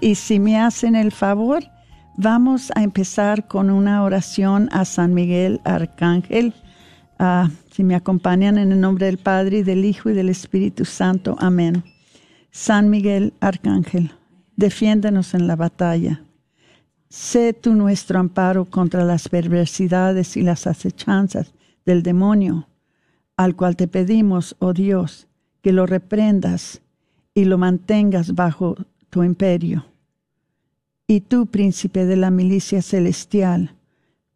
Y si me hacen el favor, vamos a empezar con una oración a San Miguel Arcángel. Ah, si me acompañan en el nombre del Padre y del Hijo y del Espíritu Santo. Amén. San Miguel Arcángel, defiéndenos en la batalla. Sé tú nuestro amparo contra las perversidades y las acechanzas del demonio, al cual te pedimos, oh Dios, que lo reprendas y lo mantengas bajo tu imperio. Y tú, príncipe de la milicia celestial,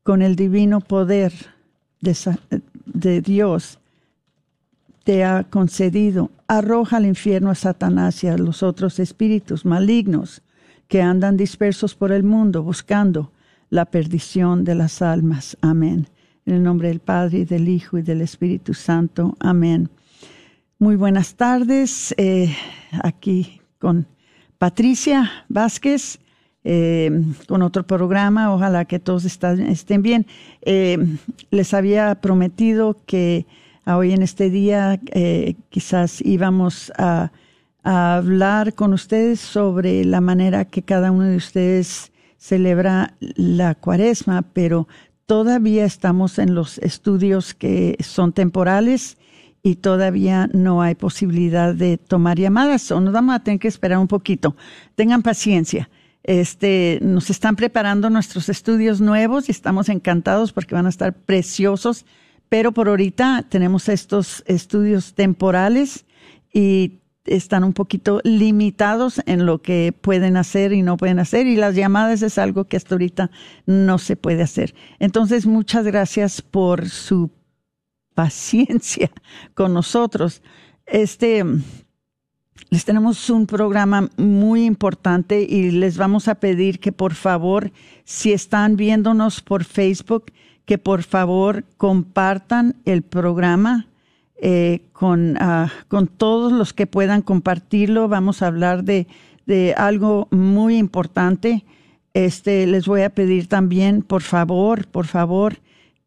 con el divino poder de, de Dios, te ha concedido, arroja al infierno a Satanás y a los otros espíritus malignos que andan dispersos por el mundo buscando la perdición de las almas. Amén. En el nombre del Padre y del Hijo y del Espíritu Santo. Amén. Muy buenas tardes. eh, aquí con Patricia Vázquez, eh, con otro programa. Ojalá que todos estén bien. Eh, les había prometido que hoy en este día eh, quizás íbamos a hablar con ustedes sobre la manera que cada uno de ustedes celebra la cuaresma, pero todavía estamos en los estudios que son temporales y todavía no hay posibilidad de tomar llamadas o nos vamos a tener que esperar un poquito. Tengan paciencia. Este, nos están preparando nuestros estudios nuevos y estamos encantados porque van a estar preciosos, pero por ahorita tenemos estos estudios temporales y están un poquito limitados en lo que pueden hacer y no pueden hacer y las llamadas es algo que hasta ahorita no se puede hacer. Entonces, muchas gracias por su paciencia con nosotros. Este, les tenemos un programa muy importante y les vamos a pedir que por favor, si están viéndonos por Facebook, que por favor compartan el programa eh, con, ah, con todos los que puedan compartirlo. Vamos a hablar de, de algo muy importante. Este, les voy a pedir también, por favor, por favor,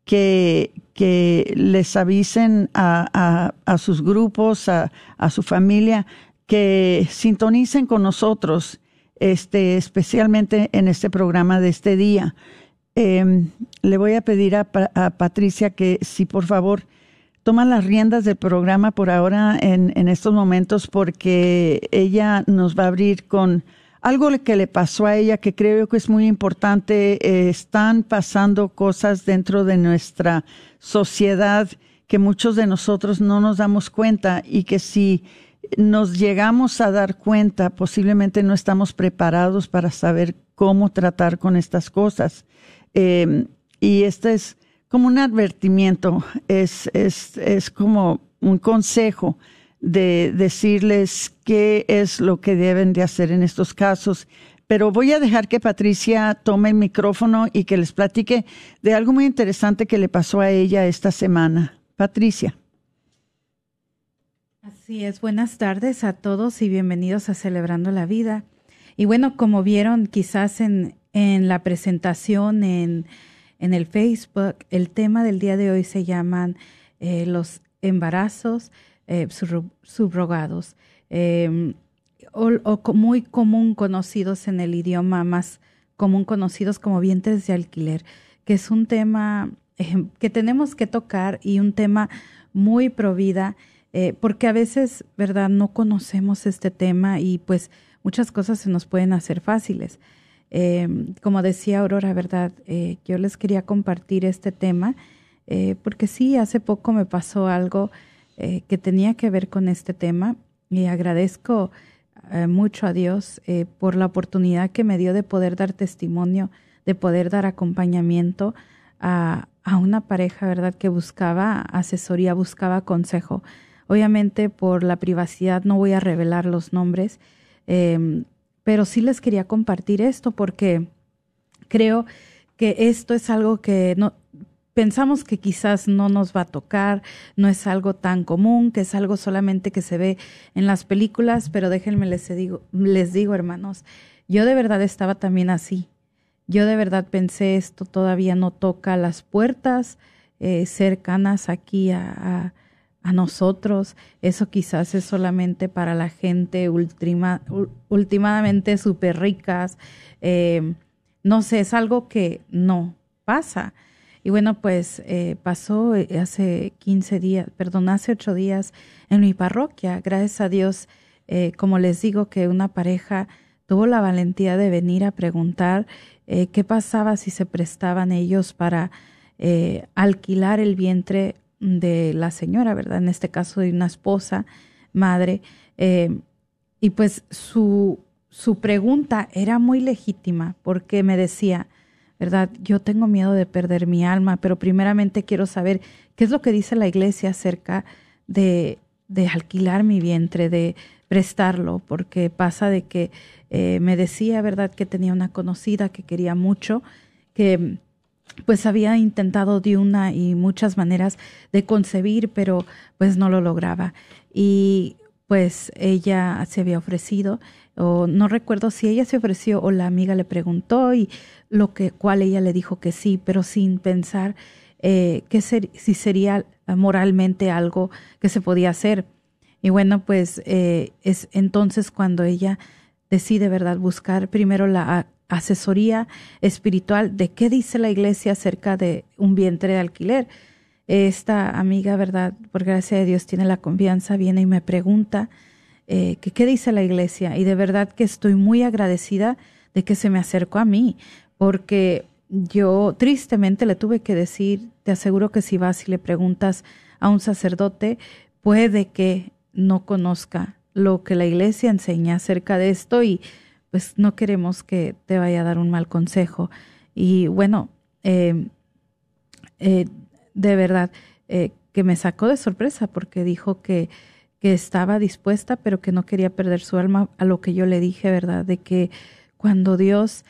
que, que les avisen a, a- a sus grupos, a, a su familia, que sintonicen con nosotros, este, especialmente en este programa de este día. Eh, le voy a pedir a, a Patricia que si por favor toma las riendas del programa por ahora en, en estos momentos porque ella nos va a abrir con algo que le pasó a ella que creo que es muy importante. Eh, están pasando cosas dentro de nuestra sociedad que muchos de nosotros no nos damos cuenta y que si nos llegamos a dar cuenta, posiblemente no estamos preparados para saber cómo tratar con estas cosas. Eh, y este es como un advertimiento, es, es, es como un consejo de decirles qué es lo que deben de hacer en estos casos. Pero voy a dejar que Patricia tome el micrófono y que les platique de algo muy interesante que le pasó a ella esta semana. Patricia. Así es, buenas tardes a todos y bienvenidos a Celebrando la Vida. Y bueno, como vieron quizás en, en la presentación en, en, el Facebook, el tema del día de hoy se llaman eh, los embarazos eh, subrogados, em, o, muy común conocidos en el idioma más común conocidos como vientres de alquiler, que es un tema em, que tenemos que tocar y un tema muy provida, eh, porque a veces, ¿verdad?, no conocemos este tema y pues muchas cosas se nos pueden hacer fáciles. Em, como decía Aurora, ¿verdad? Eh, yo les quería compartir este tema, porque sí, hace poco me pasó algo eh, que tenía que ver con este tema y agradezco eh, mucho a Dios eh, por la oportunidad que me dio de poder dar testimonio, de poder dar acompañamiento a, a una pareja, ¿verdad?, que buscaba asesoría, buscaba consejo. Obviamente por la privacidad no voy a revelar los nombres, em, pero sí les quería compartir esto porque creo que esto es algo que no, pensamos que quizás no nos va a tocar, no es algo tan común, que es algo solamente que se ve en las películas, pero déjenme les digo, les digo hermanos, yo de verdad estaba también así. Yo de verdad pensé esto todavía no toca las puertas eh, cercanas aquí a, a, nosotros. Eso quizás es solamente para la gente ultima, últimamente súper ricas. Eh, no sé, es algo que no pasa. Y bueno, pues eh, pasó eh, hace 15 días, perdón, hace 8 días en mi parroquia. Gracias a Dios, eh, como les digo, que una pareja tuvo la valentía de venir a preguntar qué pasaba si se prestaban ellos para alquilar el vientre de la señora, ¿verdad? En este caso de una esposa, madre. y pues su, su pregunta era muy legítima porque me decía, ¿verdad? Yo tengo miedo de perder mi alma, pero primeramente quiero saber qué es lo que dice la iglesia acerca de, de alquilar mi vientre, de prestarlo, porque pasa de que eh, me decía, ¿verdad?, que tenía una conocida que quería mucho, que pues había intentado de una y muchas maneras de concebir, pero pues no lo lograba. Y pues ella se había ofrecido, o no recuerdo si ella se ofreció o la amiga le preguntó y lo que cual ella le dijo que sí, pero sin pensar eh, que si sería moralmente algo que se podía hacer. Y bueno, pues eh, es entonces cuando ella decide, ¿verdad?, buscar primero la asesoría espiritual de qué dice la iglesia acerca de un vientre de alquiler. Esta amiga, ¿verdad?, por gracia de Dios tiene la confianza, viene y me pregunta eh, que qué dice la iglesia y de verdad que estoy muy agradecida de que se me acercó a mí, porque yo tristemente le tuve que decir, te aseguro que si vas y le preguntas a un sacerdote, puede que no conozca lo que la iglesia enseña acerca de esto y pues no queremos que te vaya a dar un mal consejo. Y bueno, eh, eh, de verdad, eh, que me sacó de sorpresa porque dijo que, que estaba dispuesta, pero que no quería perder su alma a lo que yo le dije, ¿verdad? De que cuando Dios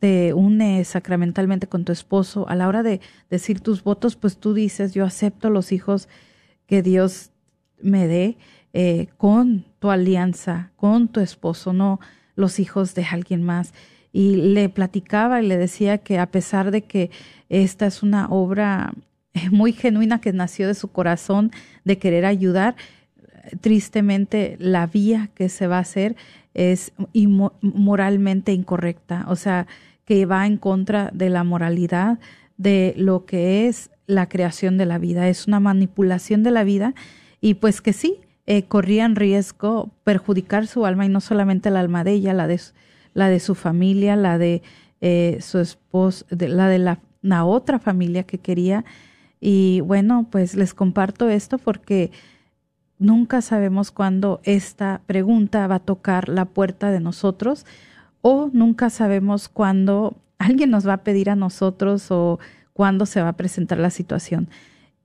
te une sacramentalmente con tu esposo, a la hora de decir tus votos, pues tú dices, yo acepto los hijos que Dios me dé eh, con tu alianza, con tu esposo, no los hijos de alguien más. Y le platicaba y le decía que a pesar de que esta es una obra muy genuina que nació de su corazón de querer ayudar, tristemente la vía que se va a hacer es moralmente incorrecta. O sea, que va en contra de la moralidad, de lo que es la creación de la vida, es una manipulación de la vida y pues que sí, eh, corrían riesgo perjudicar su alma y no solamente el alma de ella, la de, la de su familia, la de eh, su esposo, de, la de la, la otra familia que quería. Y bueno, pues les comparto esto porque nunca sabemos cuándo esta pregunta va a tocar la puerta de nosotros o nunca sabemos cuándo alguien nos va a pedir a nosotros o cuándo se va a presentar la situación.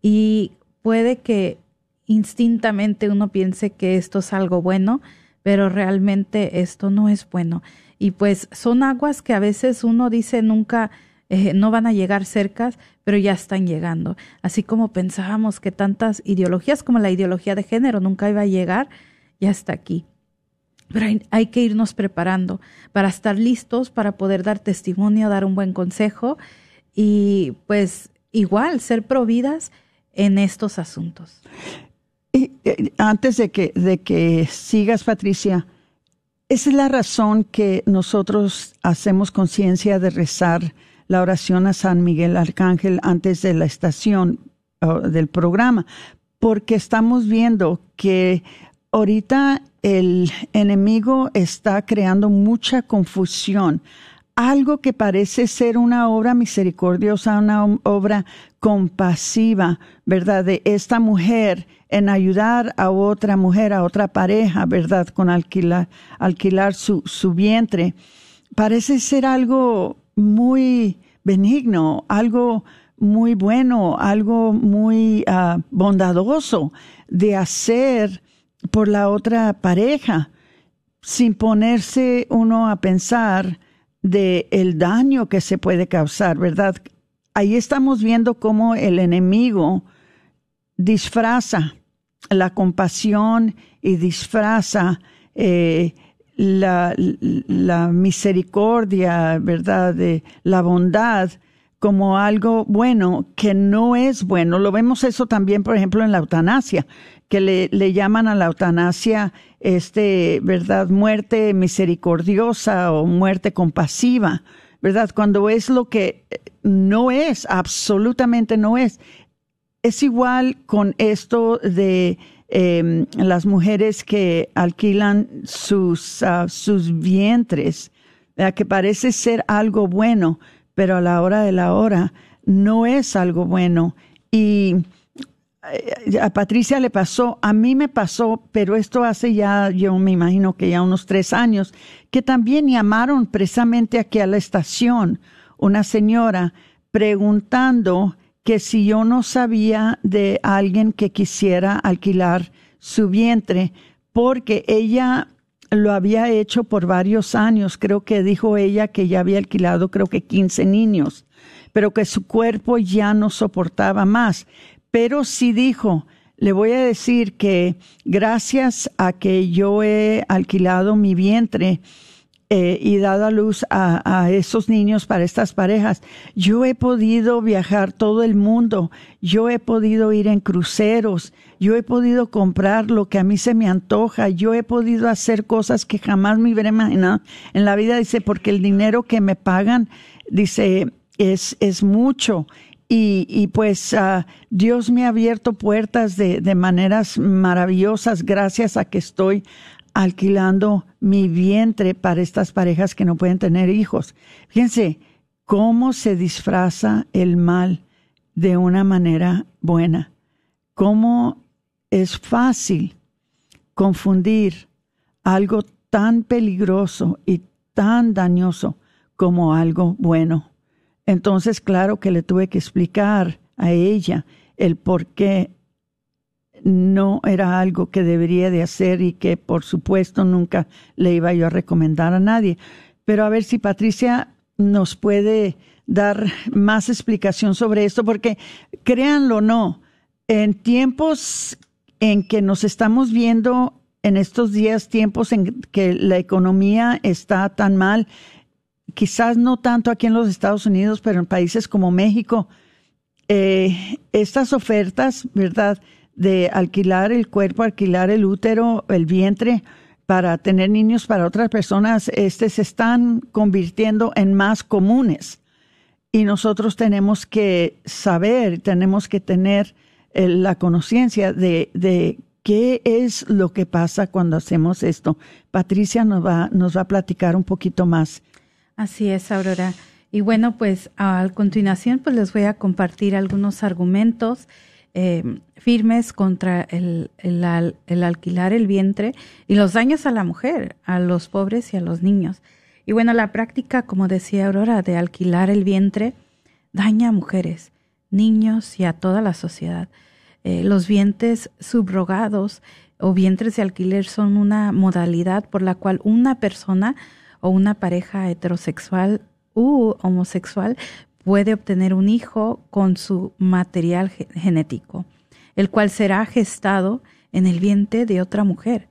Y puede que instintamente uno piense que esto es algo bueno, pero realmente esto no es bueno. Y pues son aguas que a veces uno dice nunca eh, no van a llegar cercas, pero ya están llegando. Así como pensábamos que tantas ideologías como la ideología de género nunca iba a llegar, ya está aquí. Pero hay, que irnos preparando para estar listos, para poder dar testimonio, dar un buen consejo y pues igual ser providas en estos asuntos. Y, eh, antes de que, de que sigas, Patricia, esa es la razón que nosotros hacemos conciencia de rezar la oración a San Miguel Arcángel antes de la estación del programa, porque estamos viendo que ahorita el enemigo está creando mucha confusión. Algo que parece ser una obra misericordiosa, una obra compasiva, ¿verdad? De esta mujer en ayudar a otra mujer, a otra pareja, ¿verdad? Con alquilar, alquilar su, su vientre. Parece ser algo muy benigno, algo muy bueno, algo muy ah, bondadoso de hacer por la otra pareja, sin ponerse uno a pensar de el daño que se puede causar, ¿verdad? Ahí estamos viendo cómo el enemigo disfraza la compasión y disfraza eh, la, la, misericordia, ¿verdad? De la bondad como algo bueno que no es bueno. Lo vemos eso también, por ejemplo, en la eutanasia, que le, le llaman a la eutanasia, este, ¿verdad? Muerte misericordiosa o muerte compasiva, ¿verdad? Cuando es lo que no es, absolutamente no es. Es igual con esto de Em, las mujeres que alquilan sus, ah, sus vientres, que parece ser algo bueno, pero a la hora de la hora no es algo bueno. Y eh, a Patricia le pasó, a mí me pasó, pero esto hace ya, yo me imagino que ya unos tres años, que también llamaron precisamente aquí a la estación una señora preguntando que si yo no sabía de alguien que quisiera alquilar su vientre, porque ella lo había hecho por varios años, creo que dijo ella que ya había alquilado creo que 15 niños, pero que su cuerpo ya no soportaba más. Pero sí dijo, le voy a decir que gracias a que yo he alquilado mi vientre, eh, y dado a luz a, esos niños para estas parejas. Yo he podido viajar todo el mundo, yo he podido ir en cruceros, yo he podido comprar lo que a mí se me antoja, yo he podido hacer cosas que jamás me hubiera imaginado en la vida, dice, porque el dinero que me pagan, dice, es, es mucho. Y, y, pues uh, Dios me ha abierto puertas de, de, maneras maravillosas gracias a que estoy alquilando mi vientre para estas parejas que no pueden tener hijos. Fíjense cómo se disfraza el mal de una manera buena, cómo es fácil confundir algo tan peligroso y tan dañoso como algo bueno. Entonces, claro que le tuve que explicar a ella el por qué no era algo que debería de hacer y que por supuesto nunca le iba yo a recomendar a nadie. Pero a ver si Patricia nos puede dar más explicación sobre esto, porque créanlo o no, en tiempos en que nos estamos viendo en estos días, tiempos en que la economía está tan mal, quizás no tanto aquí en los Estados Unidos, pero en países como México, eh, estas ofertas, ¿verdad? De alquilar el cuerpo, alquilar el útero, el vientre para tener niños para otras personas, este se están convirtiendo en más comunes. y nosotros tenemos que saber, tenemos que tener eh, la conciencia de, de qué es lo que pasa cuando hacemos esto. Patricia nos va, nos va a platicar un poquito más. Así es, Aurora. Y bueno, pues a continuación pues les voy a compartir algunos argumentos eh, firmes contra el, el, alquilar el vientre y los daños a la mujer, a los pobres y a los niños. Y bueno, la práctica, como decía Aurora, de alquilar el vientre daña a mujeres, niños y a toda la sociedad. Eh, los vientres subrogados o vientres de alquiler son una modalidad por la cual una persona o una pareja heterosexual u homosexual puede obtener un hijo con su material genético, el cual será gestado en el vientre de otra mujer.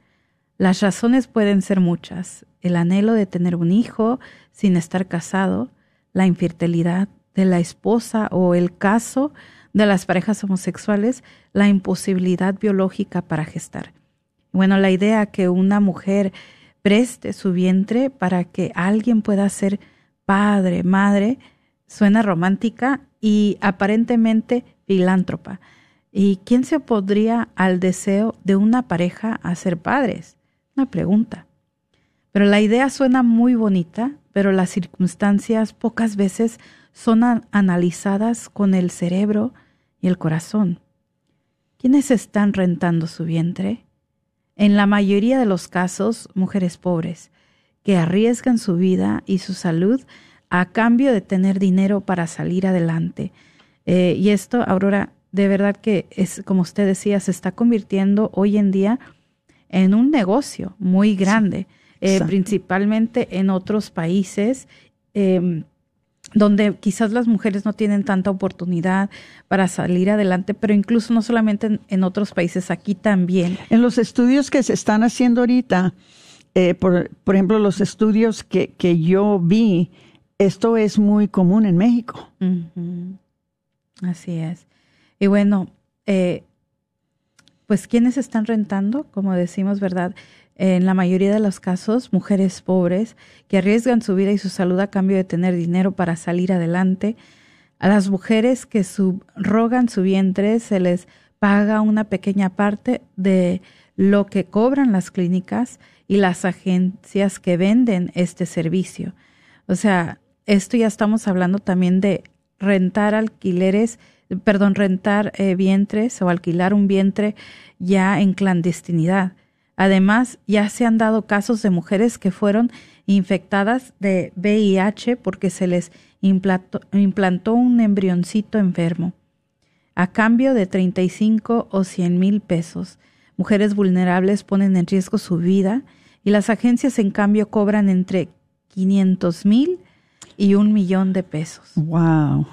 Las razones pueden ser muchas. El anhelo de tener un hijo sin estar casado, la infertilidad de la esposa o el caso de las parejas homosexuales, la imposibilidad biológica para gestar. Bueno, la idea que una mujer preste su vientre para que alguien pueda ser padre, madre, Suena romántica y aparentemente filántropa. ¿Y quién se opondría al deseo de una pareja a ser padres? Una pregunta. Pero la idea suena muy bonita, pero las circunstancias pocas veces son analizadas con el cerebro y el corazón. ¿Quiénes están rentando su vientre? En la mayoría de los casos, mujeres pobres, que arriesgan su vida y su salud a cambio de tener dinero para salir adelante. Eh, y esto, Aurora, de verdad que es, como usted decía, se está convirtiendo hoy en día en un negocio muy grande, eh, principalmente en otros países. Em, donde quizás las mujeres no tienen tanta oportunidad para salir adelante, pero incluso no solamente en, otros países, aquí también. En los estudios que se están haciendo ahorita, eh, por, por, ejemplo, los estudios que, que yo vi, esto es muy común en México. Así es. Y bueno, eh, pues quienes están rentando, como decimos, ¿verdad? En la mayoría de los casos, mujeres pobres que arriesgan su vida y su salud a cambio de tener dinero para salir adelante. A las mujeres que subrogan su vientre se les paga una pequeña parte de lo que cobran las clínicas y las agencias que venden este servicio. O sea, esto ya estamos hablando también de rentar alquileres, perdón, rentar eh, vientres o alquilar un vientre ya en clandestinidad. Además, ya se han dado casos de mujeres que fueron infectadas de VIH porque se les implantó, un embrioncito enfermo a cambio de 35 o 100 mil pesos. Mujeres vulnerables ponen en riesgo su vida y las agencias en cambio cobran entre 500 mil y un millón de pesos. ¡Wow!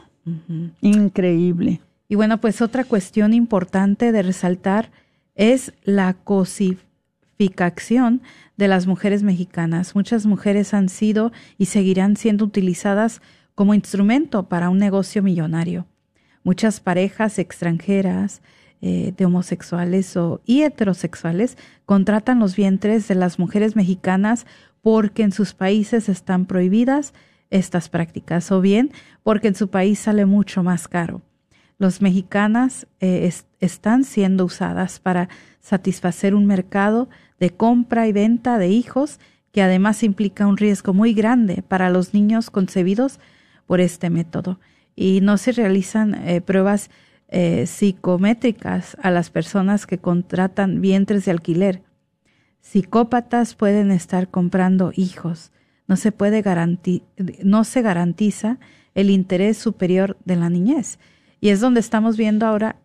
Increíble. Y bueno, pues otra cuestión importante de resaltar es la cosificación de las mujeres mexicanas. Muchas mujeres han sido y seguirán siendo utilizadas como instrumento para un negocio millonario. Muchas parejas extranjeras eh, de homosexuales o, y heterosexuales contratan los vientres de las mujeres mexicanas porque en sus países están prohibidas estas prácticas o bien porque en su país sale mucho más caro. Los mexicanas eh, están siendo usadas para satisfacer un mercado de compra y venta de hijos que además implica un riesgo muy grande para los niños concebidos por este método. Y no se realizan eh, pruebas eh, psicométricas a las personas que contratan vientres de alquiler. Psicópatas pueden estar comprando hijos no se puede no se garantiza el interés superior de la niñez. Y es donde estamos viendo ahora,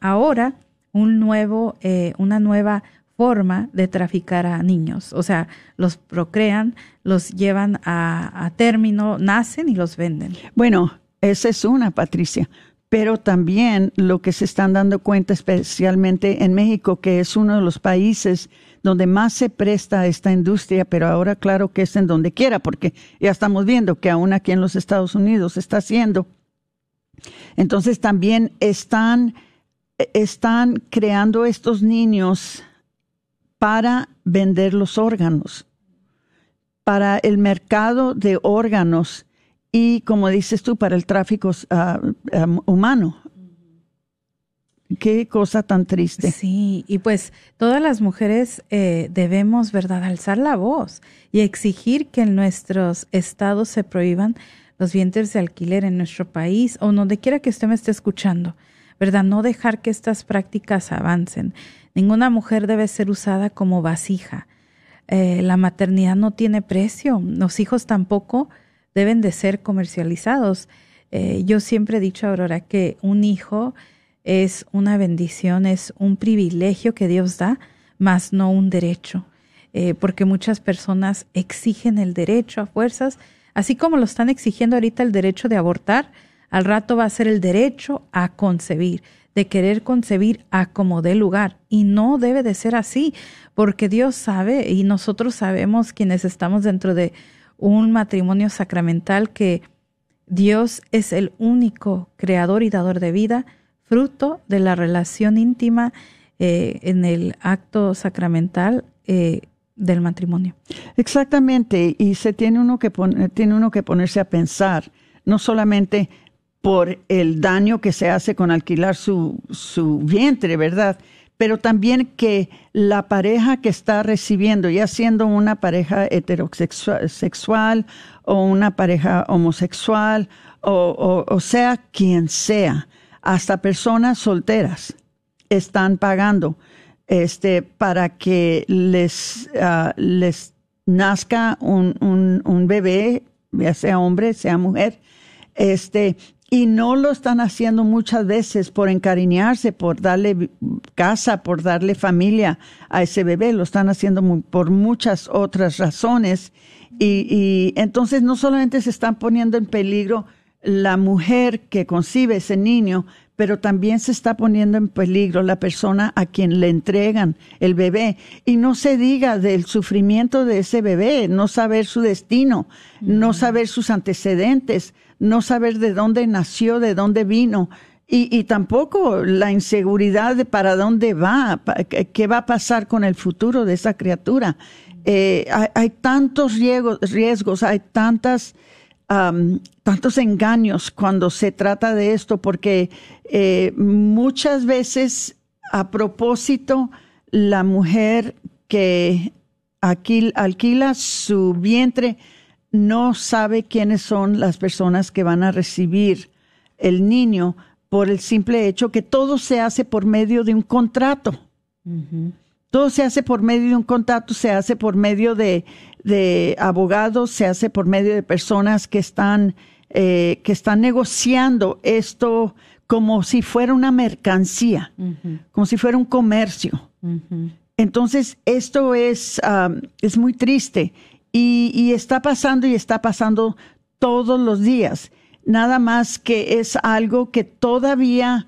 ahora un nuevo, eh, una nueva forma de traficar a niños. O sea, los procrean, los llevan a, a término, nacen y los venden. Bueno, esa es una, Patricia pero también lo que se están dando cuenta, especialmente en México, que es uno de los países donde más se presta esta industria, pero ahora claro que es en donde quiera, porque ya estamos viendo que aún aquí en los Estados Unidos está haciendo. Entonces también están, están creando estos niños para vender los órganos, para el mercado de órganos y, como dices tú, para el tráfico ah, ah, humano. Qué cosa tan triste. Sí, y pues todas las mujeres eh, debemos, ¿verdad?, alzar la voz y exigir que en nuestros estados se prohíban los vientres de alquiler en nuestro país o donde quiera que usted me esté escuchando, ¿verdad? No dejar que estas prácticas avancen. Ninguna mujer debe ser usada como vasija. Eh, la maternidad no tiene precio, los hijos tampoco deben de ser comercializados. Eh, yo siempre he dicho, Aurora, que un hijo es una bendición, es un privilegio que Dios da, más no un derecho, eh, porque muchas personas exigen el derecho a fuerzas, así como lo están exigiendo ahorita el derecho de abortar, al rato va a ser el derecho a concebir, de querer concebir a como dé lugar. Y no debe de ser así, porque Dios sabe y nosotros sabemos quienes estamos dentro de un matrimonio sacramental que Dios es el único creador y dador de vida, fruto de la relación íntima eh, en el acto sacramental eh, del matrimonio. Exactamente, y se tiene uno que tiene uno que ponerse a pensar, no solamente por el daño que se hace con alquilar su, su vientre, ¿verdad? pero también que la pareja que está recibiendo, ya siendo una pareja heterosexual o una pareja homosexual o, sea quien sea, hasta personas solteras están pagando este para que les, ah, les nazca un, un, bebé, ya sea hombre, sea mujer, este, y no lo están haciendo muchas veces por encariñarse, por darle casa, por darle familia a ese bebé, lo están haciendo por muchas otras razones. Y, entonces no solamente se están poniendo en peligro la mujer que concibe ese niño, pero también se está poniendo en peligro la persona a quien le entregan el bebé. Y no se diga del sufrimiento de ese bebé, no saber su destino, no saber sus antecedentes, no saber de dónde nació, de dónde vino. Y, tampoco la inseguridad de para dónde va, qué va a pasar con el futuro de esa criatura. Eh, hay, tantos riesgos, riesgos hay tantas, tantos engaños cuando se trata de esto, porque eh, muchas veces a propósito la mujer que alquila su vientre no sabe quiénes son las personas que van a recibir el niño por el simple hecho que todo se hace por medio de un contrato. Todo se hace por medio de un contrato, se hace por medio de, abogados, se hace por medio de personas que están, eh, que están negociando esto como si fuera una mercancía, como si fuera un comercio. Entonces, esto es, es muy triste y, está pasando y está pasando todos los días. Nada más que es algo que todavía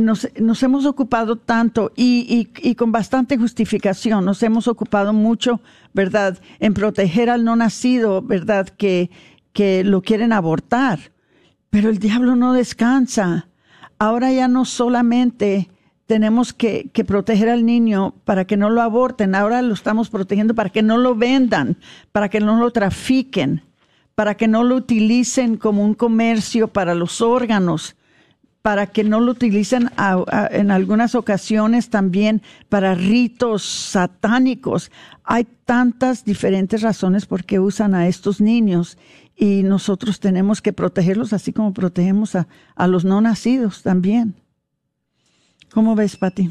nos, hemos ocupado tanto y, con bastante justificación. Nos hemos ocupado mucho, ¿verdad?, en proteger al no nacido, ¿verdad?, que, que lo quieren abortar. Pero el diablo no descansa. Ahora ya no solamente tenemos que, proteger al niño para que no lo aborten. Ahora lo estamos protegiendo para que no lo vendan, para que no lo trafiquen, para que no lo utilicen como un comercio para los órganos, para que no lo utilicen en algunas ocasiones también para ritos satánicos. Hay tantas diferentes razones por qué usan a estos niños y nosotros tenemos que protegerlos así como protegemos a, a los no nacidos también. ¿Cómo ves, Pati?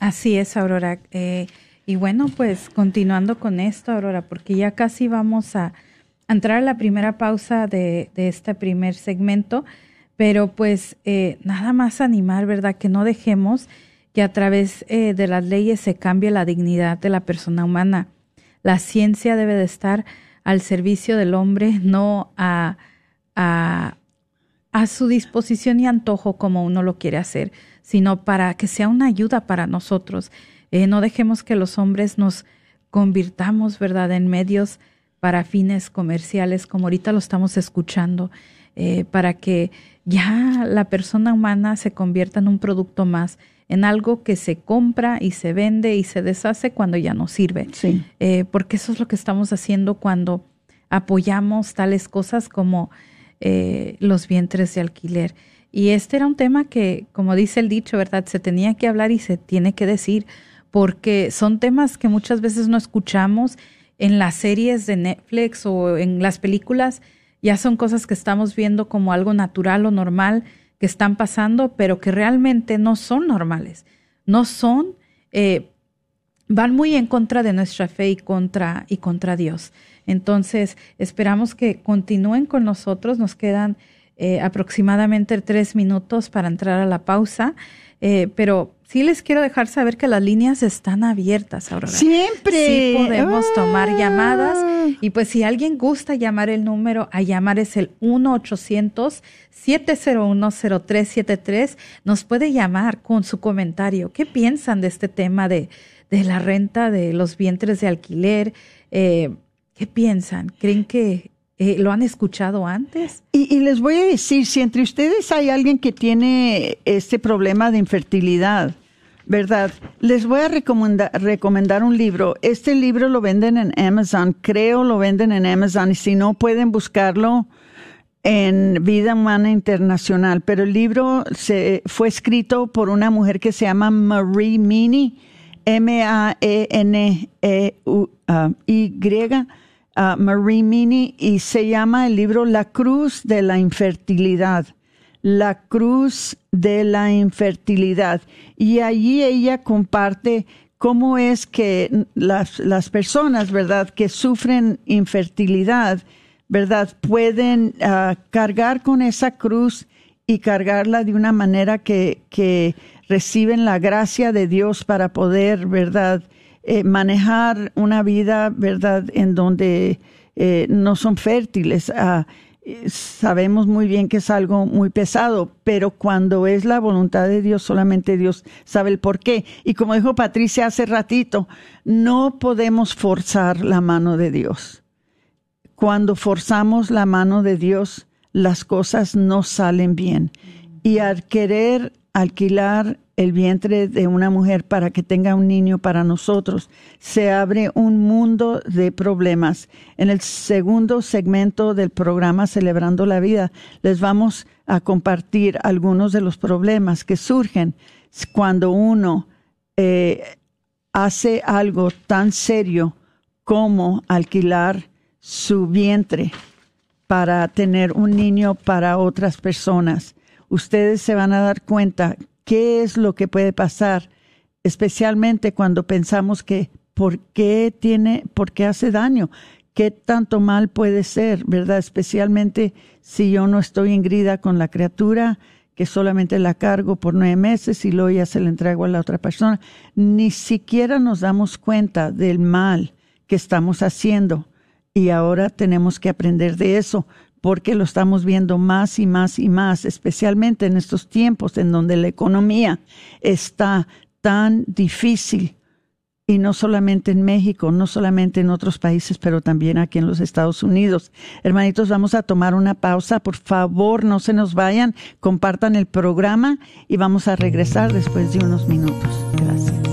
Así es, Aurora. Eh, y bueno, pues continuando con esto, Aurora, porque ya casi vamos a entrar a la primera pausa de, este primer segmento, pero pues eh, nada más animar, ¿verdad? Que no dejemos que a través eh, de las leyes se cambie la dignidad de la persona humana. La ciencia debe de estar al servicio del hombre, no a, a, a su disposición y antojo como uno lo quiere hacer sino para que sea una ayuda para nosotros. Eh, no dejemos que los hombres nos convirtamos, ¿verdad?, en medios para fines comerciales, como ahorita lo estamos escuchando, eh, para que ya la persona humana se convierta en un producto más, en algo que se compra y se vende y se deshace cuando ya no sirve. Sí. Eh, porque eso es lo que estamos haciendo cuando apoyamos tales cosas como eh, los vientres de alquiler. Y este era un tema que, como dice el dicho, ¿verdad? Se tenía que hablar y se tiene que decir, porque son temas que muchas veces no escuchamos en las series de Netflix o en las películas, ya son cosas que estamos viendo como algo natural o normal que están pasando, pero que realmente no son normales, no son, eh, van muy en contra de nuestra fe y contra, y contra Dios. Entonces, esperamos que continúen con nosotros, nos quedan eh, aproximadamente tres minutos para entrar a la pausa. Eh, pero sí les quiero dejar saber que las líneas están abiertas, ahora. Siempre. Sí podemos tomar llamadas. Ah. Y pues si alguien gusta llamar el número a llamar es el 1-800-701-0373. Nos puede llamar con su comentario. ¿Qué piensan de este tema de, de la renta de los vientres de alquiler? Eh, ¿Qué piensan? ¿Creen que eh, ¿Lo han escuchado antes? Y, les voy a decir, si entre ustedes hay alguien que tiene este problema de infertilidad, ¿verdad? Les voy a recomendar, un libro. Este libro lo venden en Amazon, creo lo venden en Amazon, y si no pueden buscarlo en Vida Humana Internacional. Pero el libro se, fue escrito por una mujer que se llama Marie Mini, M-A-E-N-E-Y Marie Mini y se llama el libro La Cruz de la Infertilidad. La Cruz de la Infertilidad. Y allí ella comparte cómo es que las, las personas, ¿verdad?, que sufren infertilidad, ¿verdad?, pueden ah, cargar con esa cruz y cargarla de una manera que, que reciben la gracia de Dios para poder, ¿verdad?, eh, manejar una vida, ¿verdad?, en donde eh, no son fértiles. Ah, sabemos muy bien que es algo muy pesado, pero cuando es la voluntad de Dios, solamente Dios sabe el por qué. Y como dijo Patricia hace ratito, no podemos forzar la mano de Dios. Cuando forzamos la mano de Dios, las cosas no salen bien. Y al querer alquilar el vientre de una mujer para que tenga un niño para nosotros. Se abre un mundo de problemas. En el segundo segmento del programa Celebrando la Vida, les vamos a compartir algunos de los problemas que surgen cuando uno eh, hace algo tan serio como alquilar su vientre para tener un niño para otras personas. Ustedes se van a dar cuenta qué es lo que puede pasar, especialmente cuando pensamos que por qué tiene, por qué hace daño, qué tanto mal puede ser, ¿verdad? Especialmente si yo no estoy ingrida con la criatura, que solamente la cargo por nueve meses y luego ya se la entrego a la otra persona. Ni siquiera nos damos cuenta del mal que estamos haciendo y ahora tenemos que aprender de eso porque lo estamos viendo más y más y más, especialmente en estos tiempos en donde la economía está tan difícil y no solamente en México, no solamente en otros países, pero también aquí en los Estados Unidos. Hermanitos, vamos a tomar una pausa. Por favor, no se nos vayan, compartan el programa y vamos a regresar después de unos minutos. Gracias.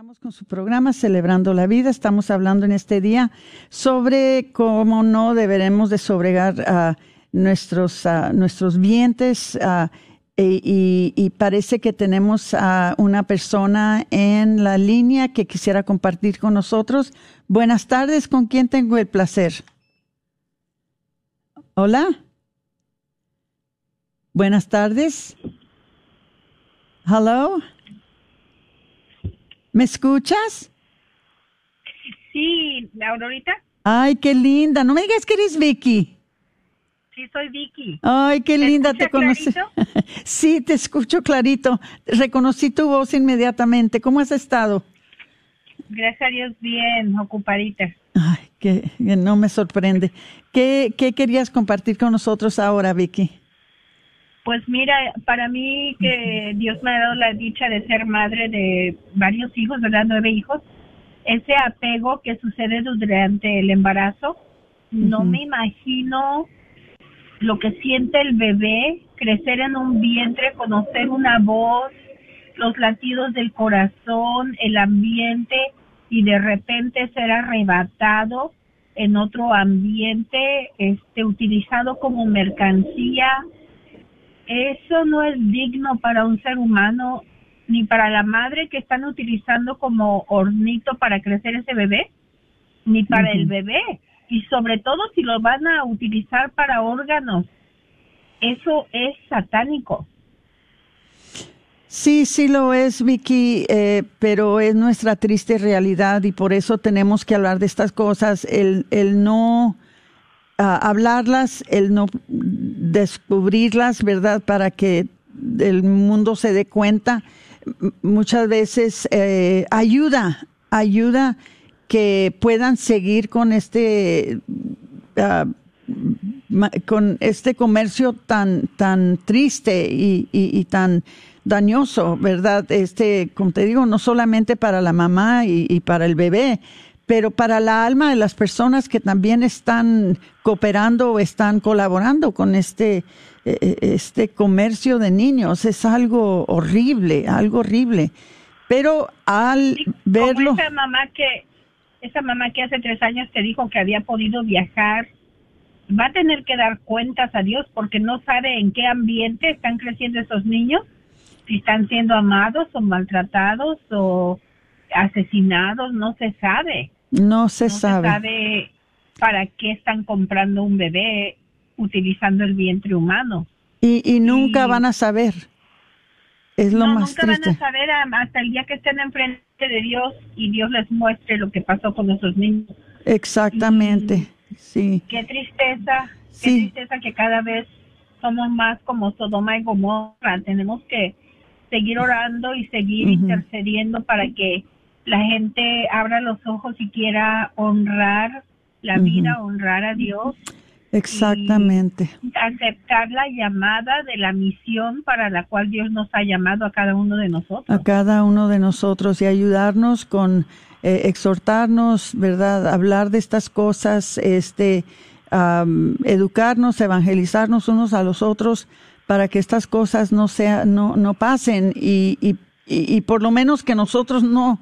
Estamos con su programa Celebrando la Vida. Estamos hablando en este día sobre cómo no deberemos de sobregar a nuestros, a nuestros e- y, y parece que tenemos a una persona en la línea que quisiera compartir con nosotros. Buenas tardes, ¿con quién tengo el placer? Hola. Buenas tardes. Hello. ¿Me escuchas? Sí, Aurorita, Ay, qué linda. No me digas que eres Vicky. sí soy Vicky. Ay, qué ¿Me linda te conocí. clarito? sí, te escucho clarito. Reconocí tu voz inmediatamente. ¿Cómo has estado? Gracias a Dios, bien, ocupadita. Ay, que, que no me sorprende. ¿Qué, ¿Qué querías compartir con nosotros ahora, Vicky? Pues mira, para mí que Dios me ha dado la dicha de ser madre de varios hijos, ¿verdad? Nueve hijos. Ese apego que sucede durante el embarazo, no me imagino lo que siente el bebé, crecer en un vientre, conocer una voz, los latidos del corazón, el ambiente y de repente ser arrebatado en otro ambiente, este, utilizado como mercancía. Eso no es digno para un ser humano ni para la madre que están utilizando como hornito para crecer ese bebé, ni para el bebé. Y sobre todo si lo van a utilizar para órganos. Eso es satánico. Sí, sí lo es, Vicky, eh, pero es nuestra triste realidad y por eso tenemos que hablar de estas cosas. El, el no hablarlas, el no descubrirlas, ¿verdad? Para que el mundo se dé cuenta. Muchas veces eh, ayuda, ayuda que puedan seguir con este ah, con este comercio tan tan triste y, y- tan dañoso, ¿verdad? Este, como te digo, no solamente para la mamá y para el bebé, pero para la alma de las personas que también están cooperando o están colaborando con este eh, eh, este comercio de niños es algo horrible, algo horrible. Pero al Sí, verlo, Como esa mamá que esa mamá que hace tres años te dijo que había podido viajar, va a tener que dar cuentas a Dios porque no sabe en qué ambiente están creciendo esos niños, si están siendo amados o maltratados o asesinados, no se sabe. No se no sabe. se sabe para qué están comprando un bebé utilizando el vientre humano. Y, y nunca Y- van a saber. Es lo no, más nunca triste. van a saber hasta el día que estén enfrente de Dios y Dios les muestre lo que pasó con esos niños. Exactamente. Sí. Qué tristeza, Sí. qué tristeza que cada vez somos más como Sodoma y Gomorra. Tenemos que seguir orando y seguir intercediendo para que la gente abra los ojos y quiera honrar la vida, honrar a Dios, Exactamente. aceptar la llamada de la misión para la cual Dios nos ha llamado a cada uno de nosotros. A cada uno de nosotros y ayudarnos con eh, exhortarnos, ¿verdad? Hablar de estas cosas, este, educarnos, evangelizarnos unos a los otros para que estas cosas no sea, no, no pasen y, y, y, y por lo menos que nosotros no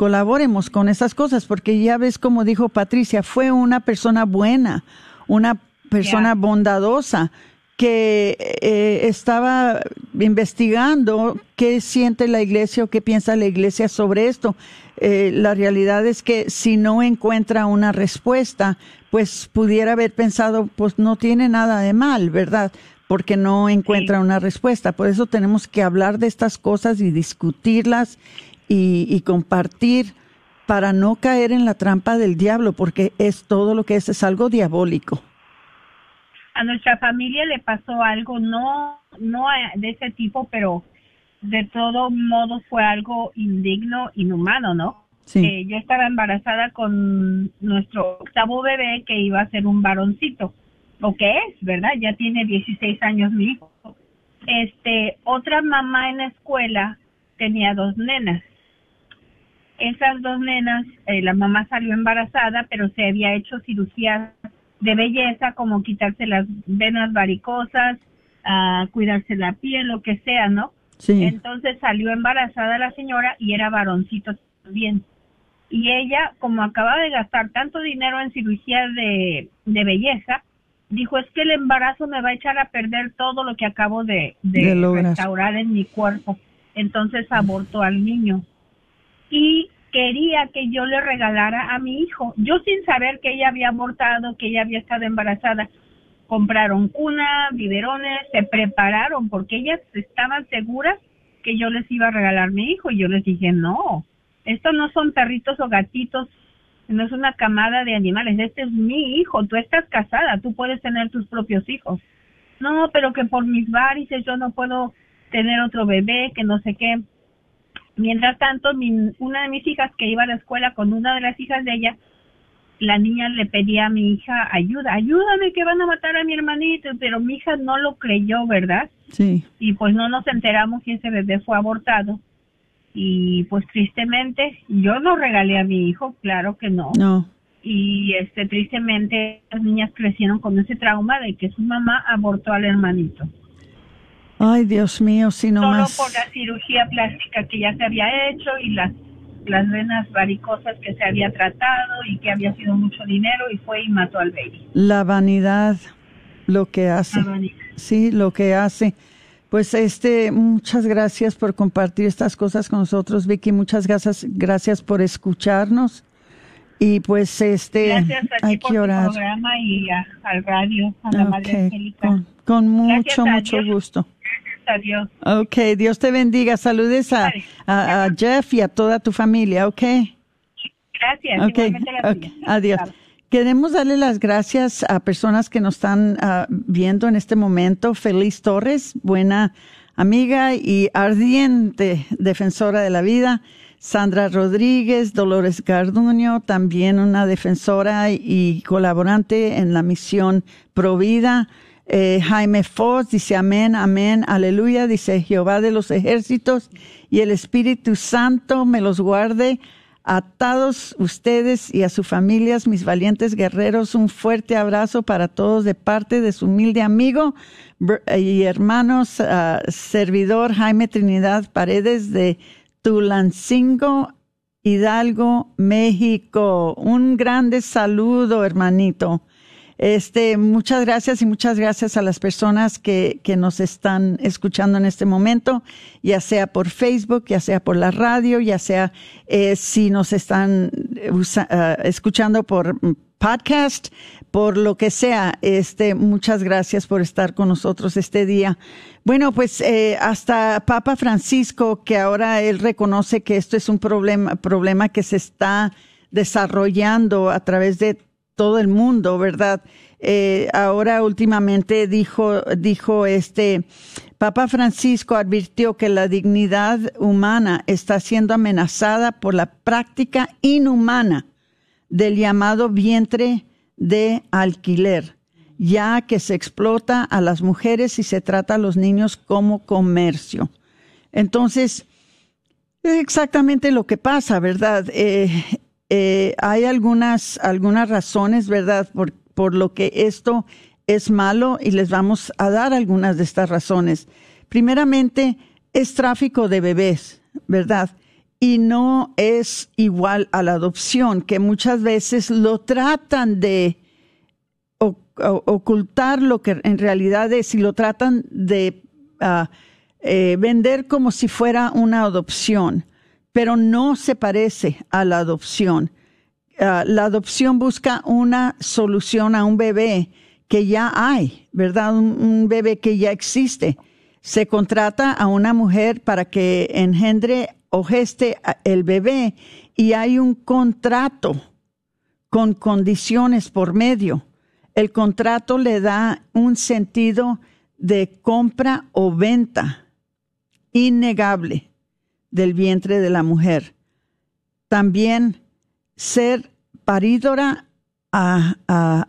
colaboremos con estas cosas, porque ya ves como dijo Patricia, fue una persona buena, una persona bondadosa que eh, estaba investigando qué siente la iglesia o qué piensa la iglesia sobre esto. Eh, la realidad es que si no encuentra una respuesta, pues pudiera haber pensado, pues no tiene nada de mal, ¿verdad? Porque no encuentra una respuesta. Por eso tenemos que hablar de estas cosas y discutirlas y, y compartir para no caer en la trampa del diablo, porque es todo lo que es, es algo diabólico a nuestra familia le pasó algo, no, no de ese tipo, pero de todo modo fue algo indigno, inhumano, ¿no? Sí. Eh, yo estaba embarazada con nuestro octavo bebé que iba a ser un varoncito, lo que es, ¿verdad? Ya tiene 16 años mi hijo. Este, otra mamá en la escuela tenía dos nenas. Esas dos nenas, eh, la mamá salió embarazada, pero se había hecho cirugía de belleza, como quitarse las venas varicosas, a cuidarse la piel, lo que sea, ¿no? Sí. Entonces salió embarazada la señora y era varoncito también. Y ella, como acaba de gastar tanto dinero en cirugía de, de belleza, dijo, es que el embarazo me va a echar a perder todo lo que acabo de, de, restaurar en mi cuerpo. Entonces abortó al niño. Y quería que yo le regalara a mi hijo. Yo sin saber que ella había abortado, que ella había estado embarazada, compraron cuna, biberones, se prepararon porque ellas estaban seguras que yo les iba a regalar mi hijo y yo les dije, no, estos no son perritos o gatitos, no es una camada de animales, este es mi hijo, tú estás casada, tú puedes tener tus propios hijos. No, pero que por mis varices yo no puedo tener otro bebé, que no sé qué. Mientras tanto, mi, una de mis hijas que iba a la escuela con una de las hijas de ella, la niña le pedía a mi hija ayuda, ayúdame que van a matar a mi hermanito, pero mi hija no lo creyó, ¿verdad? Sí. Y pues no nos enteramos si ese bebé fue abortado. Y pues tristemente, yo no regalé a mi hijo, claro que no. No. Y este tristemente las niñas crecieron con ese trauma de que su mamá abortó al hermanito. Ay, Dios mío, si no Solo más. por la cirugía plástica que ya se había hecho y las las venas varicosas que se había tratado y que había sido mucho dinero y fue y mató al baby. La vanidad, lo que hace. La vanidad. Sí, lo que hace. Pues este, muchas gracias por compartir estas cosas con nosotros, Vicky. Muchas gracias, gracias por escucharnos. Y pues este, Gracias a hay que orar. programa y a- al radio, a la Madre Ok, Angélica. con, con mucho, mucho gusto. A Dios. Ok, Dios te bendiga. Saludes a, Vale. a, a Jeff y a toda tu familia, ok. Gracias. Ok, igualmente la ok, tuya. adiós. Claro. Queremos darle las gracias a personas que nos están ah, viendo en este momento. Feliz Torres, buena amiga y ardiente defensora de la vida. Sandra Rodríguez, Dolores Garduño, también una defensora y colaborante en la misión Provida. Eh, Jaime Foz dice amén, amén, aleluya, dice Jehová de los ejércitos y el Espíritu Santo me los guarde a todos ustedes y a sus familias, mis valientes guerreros, un fuerte abrazo para todos de parte de su humilde amigo br- y hermanos, ah, servidor Jaime Trinidad Paredes de Tulancingo, Hidalgo, México. Un grande saludo, hermanito. Este, muchas gracias y muchas gracias a las personas que, que nos están escuchando en este momento, ya sea por Facebook, ya sea por la radio, ya sea eh, si nos están ah, escuchando por podcast, por lo que sea. Este, muchas gracias por estar con nosotros este día. Bueno, pues eh, hasta Papa Francisco, que ahora él reconoce que esto es un problema, problema que se está desarrollando a través de todo el mundo, ¿verdad? Eh, ahora últimamente dijo, dijo este, Papa Francisco advirtió que la dignidad humana está siendo amenazada por la práctica inhumana del llamado vientre de alquiler, ya que se explota a las mujeres y se trata a los niños como comercio. Entonces, es exactamente lo que pasa, ¿verdad? Eh, eh, hay algunas, algunas razones, ¿verdad?, por, por lo que esto es malo y les vamos a dar algunas de estas razones. Primeramente, es tráfico de bebés, ¿verdad? Y no es igual a la adopción, que muchas veces lo tratan de ocultar lo que en realidad es y lo tratan de ah, eh, vender como si fuera una adopción, pero no se parece a la adopción. Ah, la adopción busca una solución a un bebé que ya hay, ¿verdad? un bebé que ya existe se contrata a una mujer para que engendre o geste el bebé y hay un contrato con condiciones por medio. El contrato le da un sentido de compra o venta innegable del vientre de la mujer. También ser paridora a,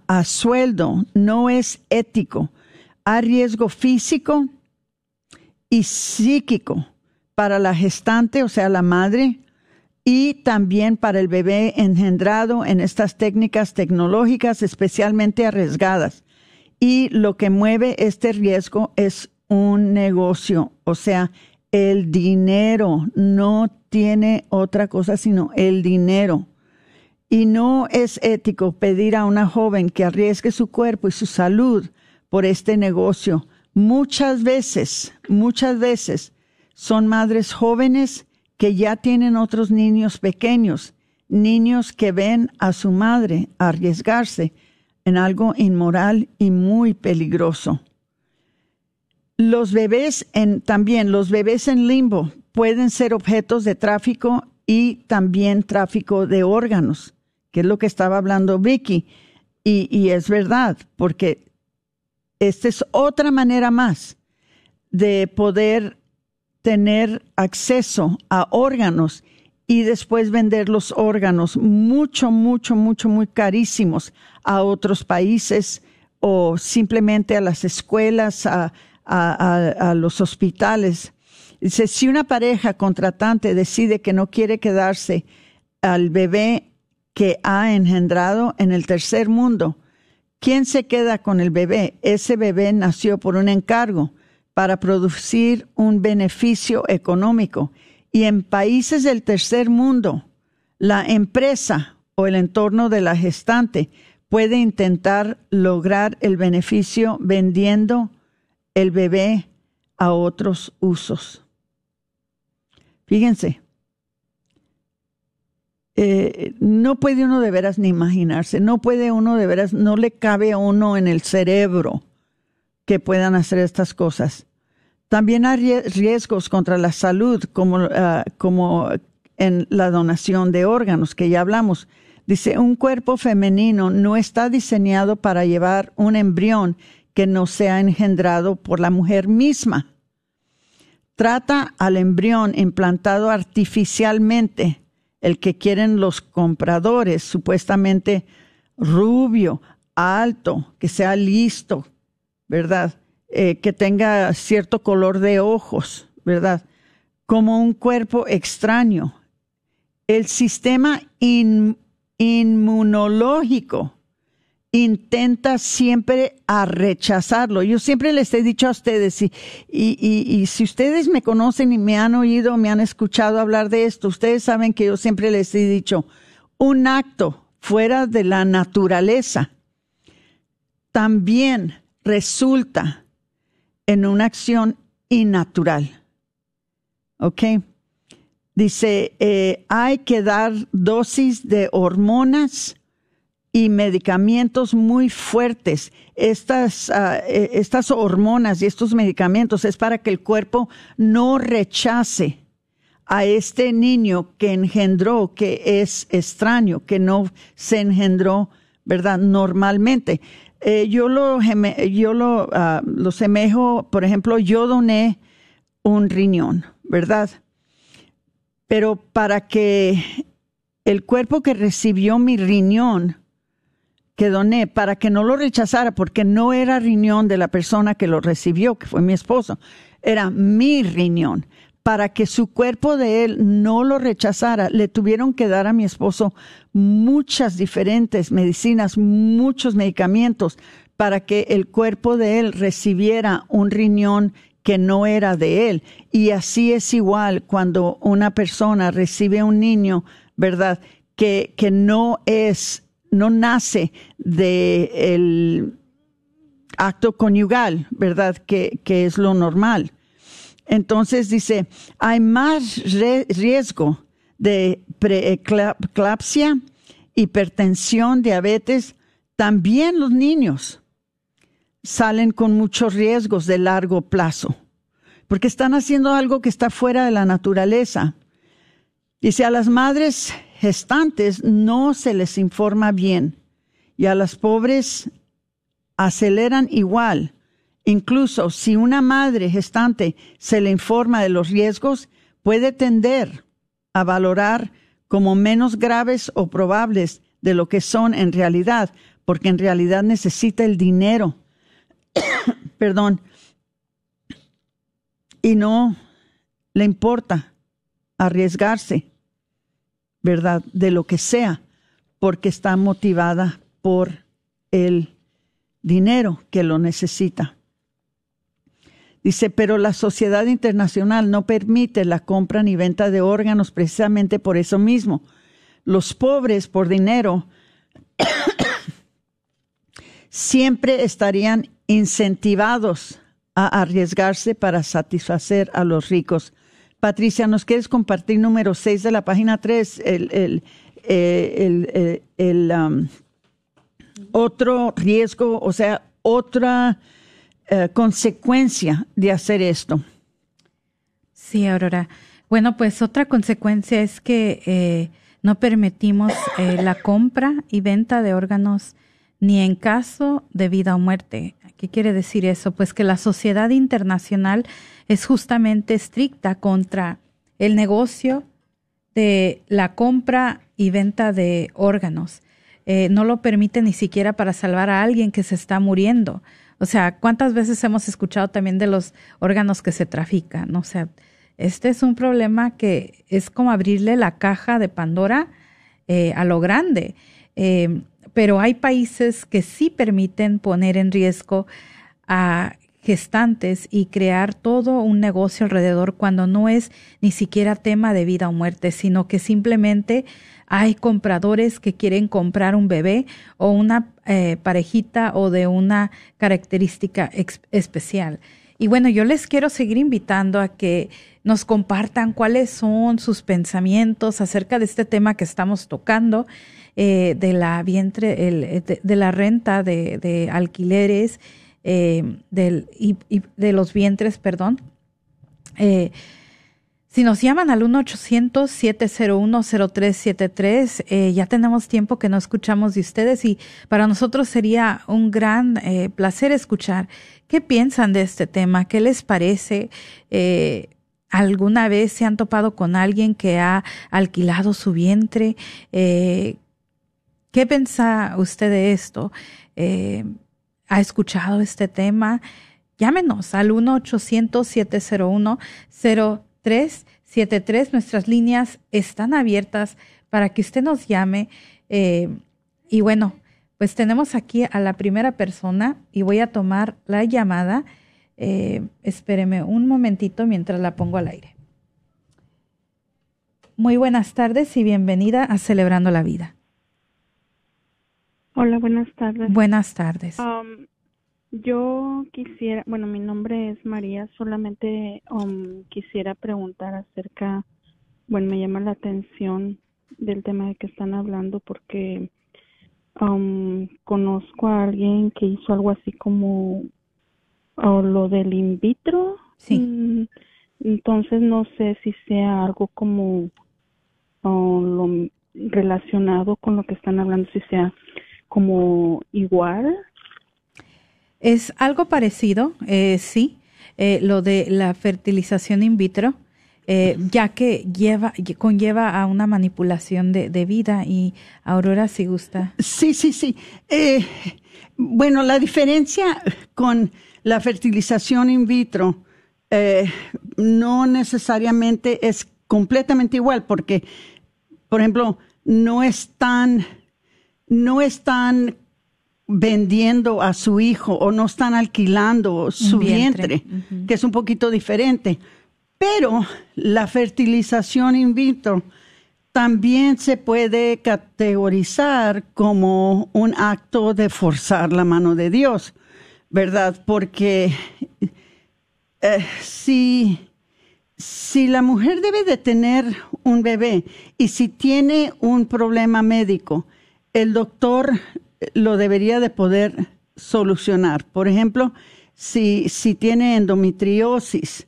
a sueldo no es ético. Hay riesgo físico, y psíquico para la gestante, o sea, la madre, y también para el bebé engendrado en estas técnicas tecnológicas especialmente arriesgadas. Y lo que mueve este riesgo es un negocio, o sea, el dinero no tiene otra cosa sino el dinero. Y no es ético pedir a una joven que arriesgue su cuerpo y su salud por este negocio Muchas veces, muchas veces son madres jóvenes que ya tienen otros niños pequeños, niños que ven a su madre arriesgarse en algo inmoral y muy peligroso. Los bebés en, también, los bebés en limbo pueden ser objetos de tráfico y también tráfico de órganos, que es lo que estaba hablando Vicky. Y, y es verdad, porque esta es otra manera más de poder tener acceso a órganos y después vender los órganos mucho, mucho, mucho, muy carísimos a otros países o simplemente a las escuelas, a, los hospitales. Dice, si una pareja contratante decide que no quiere quedarse al bebé que ha engendrado en el tercer mundo, ¿Quién se queda con el bebé? Ese bebé nació por un encargo para producir un beneficio económico. Y en países del tercer mundo, la empresa o el entorno de la gestante puede intentar lograr el beneficio vendiendo el bebé a otros usos. Fíjense, eh, no puede uno de veras ni imaginarse, no puede uno de veras, no le cabe a uno en el cerebro que puedan hacer estas cosas. También hay riesgos contra la salud, como, ah, como en la donación de órganos, que ya hablamos. Dice, un cuerpo femenino no está diseñado para llevar un embrión que no sea engendrado por la mujer misma. Trata al embrión implantado artificialmente el que quieren los compradores, supuestamente rubio, alto, que sea listo, ¿verdad? Eh, que tenga cierto color de ojos, ¿verdad? Como un cuerpo extraño. El sistema inmunológico intenta siempre a rechazarlo. Yo siempre les he dicho a ustedes, y, y, si ustedes me conocen y me han oído, me han escuchado hablar de esto, ustedes saben que yo siempre les he dicho, un acto fuera de la naturaleza también resulta en una acción innatural. ¿Ok? Dice, eh, hay que dar dosis de hormonas y medicamentos muy fuertes. Estas, ah, e, estas hormonas y estos medicamentos es para que el cuerpo no rechace a este niño que engendró, que es extraño, que no se engendró, ¿verdad? Normalmente. Eh, yo lo, yo lo, uh, lo semejo, por ejemplo, yo doné un riñón, ¿verdad? Pero para que el cuerpo que recibió mi riñón que doné para que no lo rechazara, porque no era riñón de la persona que lo recibió, que fue mi esposo, era mi riñón. Para que su cuerpo de él no lo rechazara, le tuvieron que dar a mi esposo muchas diferentes medicinas, muchos medicamentos, para que el cuerpo de él recibiera un riñón que no era de él. Y así es igual cuando una persona recibe un niño, ¿verdad? Que, que no es no nace de acto conyugal, ¿verdad? Que, que es lo normal. Entonces dice, hay más riesgo de preeclampsia, hipertensión, diabetes, también los niños salen con muchos riesgos de largo plazo, porque están haciendo algo que está fuera de la naturaleza. Dice, a las madres gestantes no se les informa bien y a las pobres aceleran igual. Incluso si una madre gestante se le informa de los riesgos, puede tender a valorar como menos graves o probables de lo que son en realidad, porque en realidad necesita el dinero. Perdón. Y no le importa arriesgarse, ¿verdad? De lo que sea, porque está motivada por el dinero que lo necesita. Dice, pero la sociedad internacional no permite la compra ni venta de órganos precisamente por eso mismo. Los pobres por dinero siempre estarían incentivados a arriesgarse para satisfacer a los ricos. Patricia, ¿nos quieres compartir número 6 de la página 3? El, el, eh, el, um, otro riesgo, o sea, otra eh, consecuencia de hacer esto. Sí, Aurora. Bueno, pues otra consecuencia es que eh, no permitimos eh, la compra y venta de órganos ni en caso de vida o muerte. ¿Qué quiere decir eso? Pues que la sociedad internacional es justamente estricta contra el negocio de la compra y venta de órganos. Eh, no lo permite ni siquiera para salvar a alguien que se está muriendo. O sea, ¿cuántas veces hemos escuchado también de los órganos que se trafican? O sea, este es un problema que es como abrirle la caja de Pandora eh, a lo grande. Eh, pero hay países que sí permiten poner en riesgo a gestantes y crear todo un negocio alrededor cuando no es ni siquiera tema de vida o muerte, sino que simplemente hay compradores que quieren comprar un bebé o una eh, parejita o de una característica especial. Y bueno, yo les quiero seguir invitando a que nos compartan cuáles son sus pensamientos acerca de este tema que estamos tocando, eh, de la vientre, el, de, la renta de, alquileres eh, de los vientres, perdón. Si nos llaman al 1-800-701-0373, eh, ya tenemos tiempo que no escuchamos de ustedes y para nosotros sería un gran eh, placer escuchar qué piensan de este tema, qué les parece. Eh, ¿Alguna vez se han topado con alguien que ha alquilado su vientre? ¿Qué piensa usted de esto? ¿Ha escuchado este tema? Llámenos al 1-800-701-0373. 373. Nuestras líneas están abiertas para que usted nos llame. Eh, y bueno, pues tenemos aquí a la primera persona y voy a tomar la llamada. Eh, espéreme un momentito mientras la pongo al aire. Muy buenas tardes y bienvenida a Celebrando la Vida. Hola, buenas tardes. Buenas tardes. Um, yo quisiera, bueno, mi nombre es María, solamente um, quisiera preguntar acerca, bueno, me llama la atención del tema de que están hablando porque um, conozco a alguien que hizo algo así como lo del in vitro. Sí. Mm, entonces no sé si sea algo como lo relacionado con lo que están hablando, si sea como igual es algo parecido, eh, sí, eh, lo de la fertilización in vitro, eh, ya que lleva, conlleva a una manipulación de, vida y Aurora si gusta. Sí, sí, sí. bueno, la diferencia con la fertilización in vitro no necesariamente es completamente igual porque, por ejemplo, no es tan, no es tan vendiendo a su hijo o no están alquilando su vientre, que es un poquito diferente. Pero la fertilización in vitro también se puede categorizar como un acto de forzar la mano de Dios, ¿verdad? Porque eh, si, si la mujer debe de tener un bebé y si tiene un problema médico, el doctor lo debería de poder solucionar. Por ejemplo, si, tiene endometriosis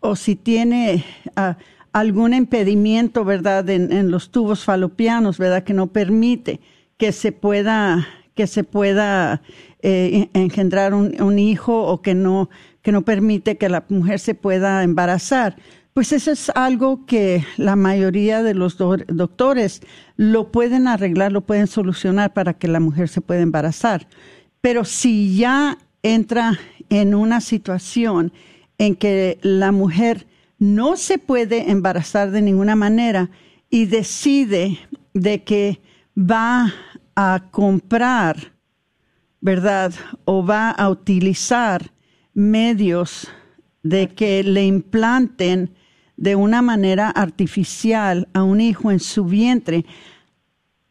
o si tiene ah, algún impedimento, ¿verdad?, en, los tubos falopianos, ¿verdad?, que no permite que se pueda, que se pueda eh, engendrar un, hijo o que no, que no permite que la mujer se pueda embarazar. Pues eso es algo que la mayoría de los doctores lo pueden arreglar, lo pueden solucionar para que la mujer se pueda embarazar. Pero si ya entra en una situación en que la mujer no se puede embarazar de ninguna manera y decide de que va a comprar, ¿verdad? O va a utilizar medios de que le implanten de una manera artificial a un hijo en su vientre,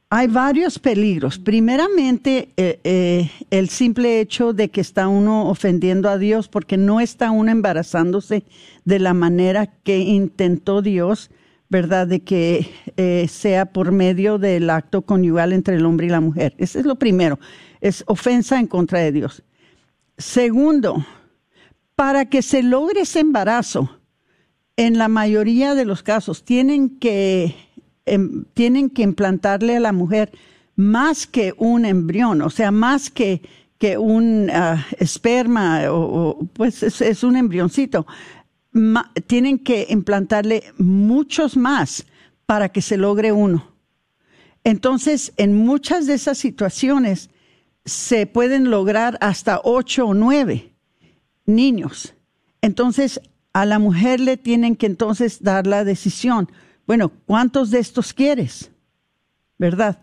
hay varios peligros. Primeramente, eh, eh, el simple hecho de que está uno ofendiendo a Dios porque no está uno embarazándose de la manera que intentó Dios, ¿verdad? De que eh, sea por medio del acto conyugal entre el hombre y la mujer. Ese es lo primero. Es ofensa en contra de Dios. Segundo, para que se logre ese embarazo, en la mayoría de los casos tienen que, em, tienen que implantarle a la mujer más que un embrión, o sea, más que, que un ah, esperma, o, pues es, un embrioncito. tienen que implantarle muchos más para que se logre uno. Entonces, en muchas de esas situaciones se pueden lograr hasta ocho o nueve niños. Entonces, a la mujer le tienen que entonces dar la decisión. Bueno, ¿cuántos de estos quieres? ¿Verdad?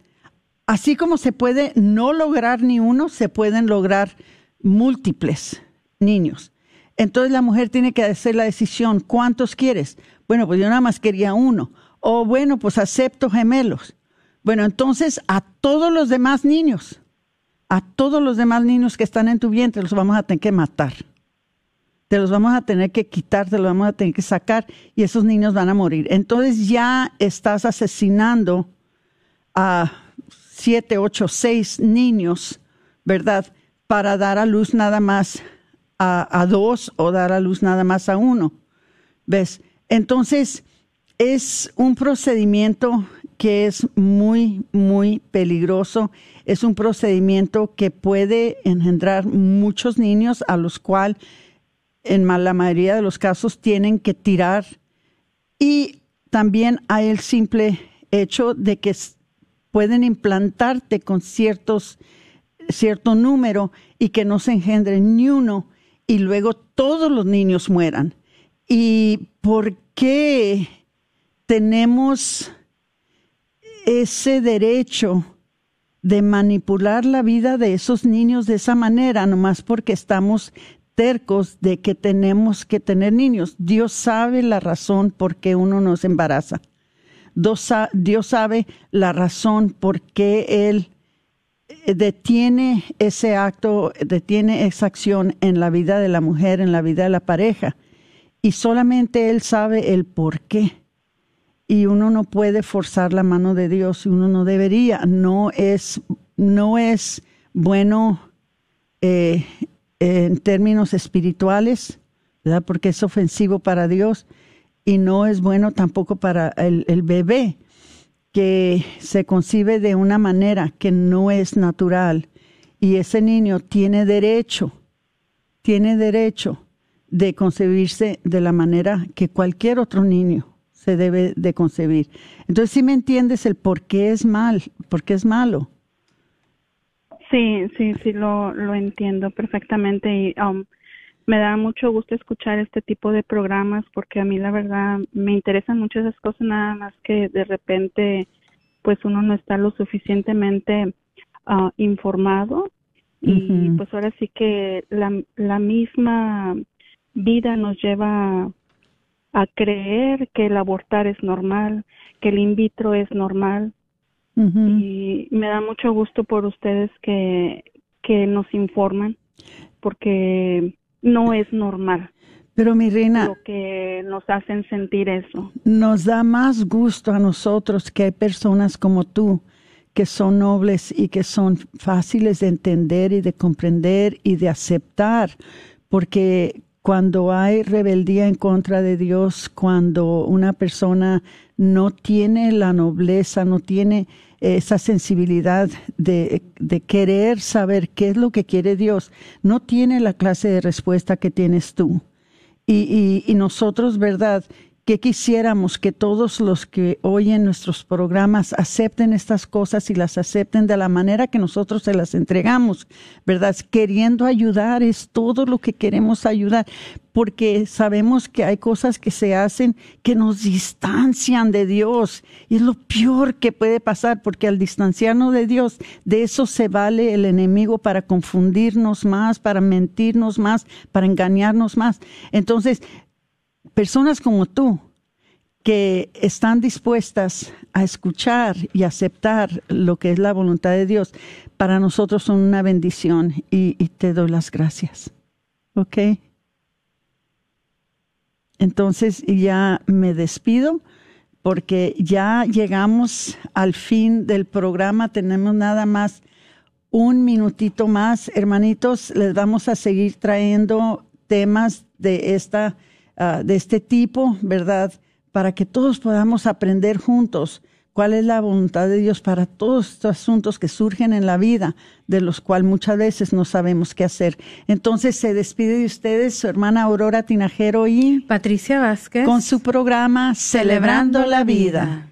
Así como se puede no lograr ni uno, se pueden lograr múltiples niños. Entonces la mujer tiene que hacer la decisión, ¿cuántos quieres? Bueno, pues yo nada más quería uno. O bueno, pues acepto gemelos. Bueno, entonces a todos los demás niños, a todos los demás niños que están en tu vientre, los vamos a tener que matar te los vamos a tener que quitar, te los vamos a tener que sacar y esos niños van a morir. Entonces ya estás asesinando a siete, ocho, seis niños, ¿verdad? Para dar a luz nada más a, dos o dar a luz nada más a uno. ¿Ves? Entonces es un procedimiento que es muy, muy peligroso. Es un procedimiento que puede engendrar muchos niños a los cuales en la mayoría de los casos tienen que tirar y también hay el simple hecho de que pueden implantarte con cierto número y que no se engendre ni uno y luego todos los niños mueran. ¿Y por qué tenemos ese derecho de manipular la vida de esos niños de esa manera, nomás porque estamos de que tenemos que tener niños. Dios sabe la razón por qué uno nos embaraza. Dios sabe la razón por qué Él eh, detiene ese acto, detiene esa acción en la vida de la mujer, en la vida de la pareja. Y solamente Él sabe el por qué. Y uno no puede forzar la mano de Dios, uno no debería. No es, no es bueno eh, en términos espirituales. Porque es ofensivo para Dios y no es bueno tampoco para el, el bebé, que se concibe de una manera que no es natural. Y ese niño tiene derecho, tiene derecho de concebirse de la manera que cualquier otro niño se debe de concebir. Entonces, si me entiendes el por qué es mal, por qué es malo. Sí, sí, sí, lo, lo entiendo perfectamente y um, me da mucho gusto escuchar este tipo de programas porque a mí la verdad me interesan mucho esas cosas, nada más que de repente pues uno no está lo suficientemente uh, informado y pues ahora sí que la, la misma vida nos lleva a creer que el abortar es normal, que el in vitro es normal, y me da mucho gusto por ustedes que, que nos informan porque no es normal. Pero mi reina, lo que nos hacen sentir eso. Nos da más gusto a nosotros que hay personas como tú que son nobles y que son fáciles de entender y de comprender y de aceptar, porque cuando hay rebeldía en contra de Dios, cuando una persona no tiene la nobleza, no tiene esa sensibilidad de, de, querer saber qué es lo que quiere Dios, no tiene la clase de respuesta que tienes tú. Y, y, y nosotros, ¿verdad? Que quisiéramos que todos los que oyen nuestros programas acepten estas cosas y las acepten de la manera que nosotros se las entregamos, ¿verdad? Queriendo ayudar es todo lo que queremos ayudar, porque sabemos que hay cosas que se hacen que nos distancian de Dios y es lo peor que puede pasar, porque al distanciarnos de Dios, de eso se vale el enemigo para confundirnos más, para mentirnos más, para engañarnos más. Entonces, personas como tú que están dispuestas a escuchar y aceptar lo que es la voluntad de Dios, para nosotros son una bendición y, te doy las gracias. ¿Ok? Entonces ya me despido porque ya llegamos al fin del programa. Tenemos nada más un minutito más. Hermanitos, les vamos a seguir trayendo temas de esta Ah, de este tipo, ¿verdad? Para que todos podamos aprender juntos cuál es la voluntad de Dios para todos estos asuntos que surgen en la vida, de los cuales muchas veces no sabemos qué hacer. Entonces se despide de ustedes su hermana Aurora Tinajero y Patricia Vázquez con su programa Celebrando, la vida.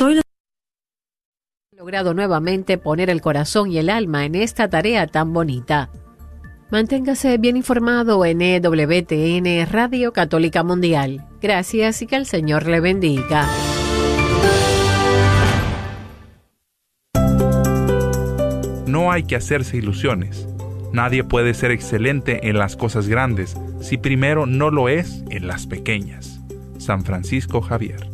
Soy logrado nuevamente poner el corazón y el alma en esta tarea tan bonita. Manténgase bien informado en EWTN Radio Católica Mundial. Gracias y que el Señor le bendiga. No hay que hacerse ilusiones. Nadie puede ser excelente en las cosas grandes si primero no lo es en las pequeñas. San Francisco Javier.